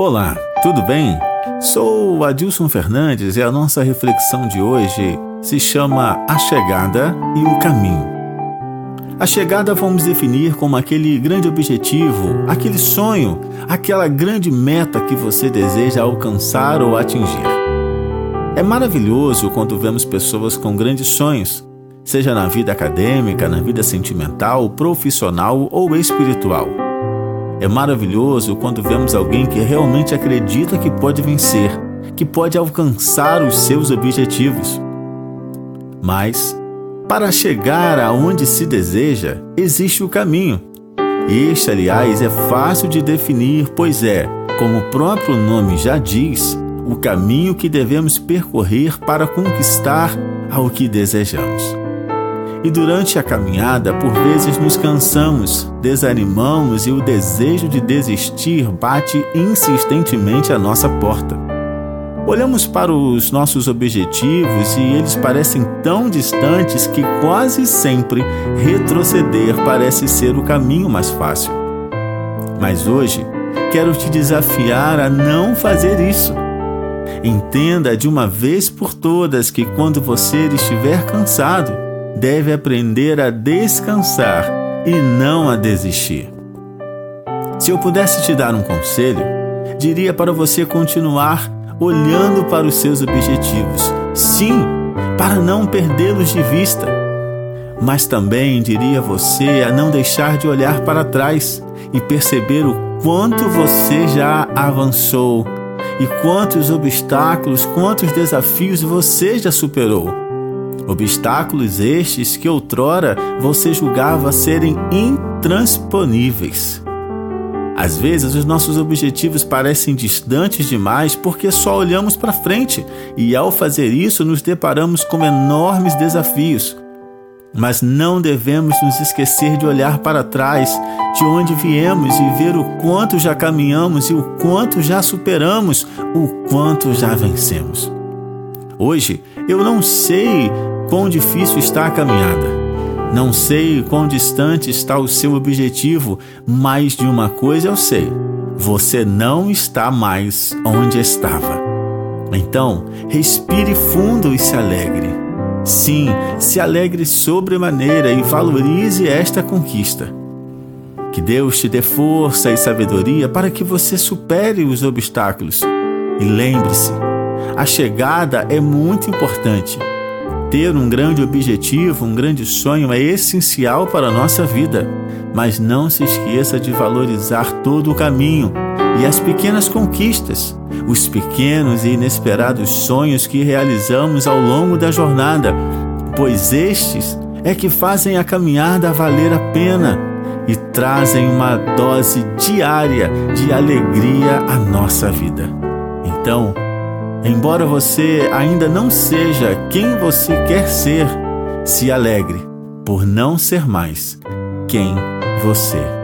Olá, tudo bem? Sou Adilson Fernandes e a nossa reflexão de hoje se chama A Chegada e o Caminho. A chegada vamos definir como aquele grande objetivo, aquele sonho, aquela grande meta que você deseja alcançar ou atingir. É maravilhoso quando vemos pessoas com grandes sonhos, seja na vida acadêmica, na vida sentimental, profissional ou espiritual. É maravilhoso quando vemos alguém que realmente acredita que pode vencer, que pode alcançar os seus objetivos. Mas, para chegar aonde se deseja, existe o caminho. Este, aliás, é fácil de definir, pois é, como o próprio nome já diz, o caminho que devemos percorrer para conquistar ao que desejamos. E durante a caminhada, por vezes nos cansamos, desanimamos e o desejo de desistir bate insistentemente à nossa porta. Olhamos para os nossos objetivos e eles parecem tão distantes que quase sempre retroceder parece ser o caminho mais fácil. Mas hoje quero te desafiar a não fazer isso. Entenda de uma vez por todas que quando você estiver cansado, deve aprender a descansar e não a desistir. Se eu pudesse te dar um conselho, diria para você continuar olhando para os seus objetivos. Sim, para não perdê-los de vista. Mas também diria você a não deixar de olhar para trás e perceber o quanto você já avançou e quantos obstáculos, quantos desafios você já superou. Obstáculos estes que outrora você julgava serem intransponíveis. Às vezes, os nossos objetivos parecem distantes demais porque só olhamos para frente e, ao fazer isso, nos deparamos com enormes desafios. Mas não devemos nos esquecer de olhar para trás, de onde viemos e ver o quanto já caminhamos e o quanto já superamos, o quanto já vencemos. Hoje, eu não sei quão difícil está a caminhada. Não sei quão distante está o seu objetivo, mas de uma coisa eu sei: você não está mais onde estava. Então, respire fundo e se alegre. Sim, se alegre sobremaneira e valorize esta conquista. Que Deus te dê força e sabedoria para que você supere os obstáculos. E lembre-se, a chegada é muito importante ter um grande objetivo, um grande sonho é essencial para a nossa vida, mas não se esqueça de valorizar todo o caminho e as pequenas conquistas, os pequenos e inesperados sonhos que realizamos ao longo da jornada, pois estes é que fazem a caminhada valer a pena e trazem uma dose diária de alegria à nossa vida. Então, Embora você ainda não seja quem você quer ser, se alegre por não ser mais quem você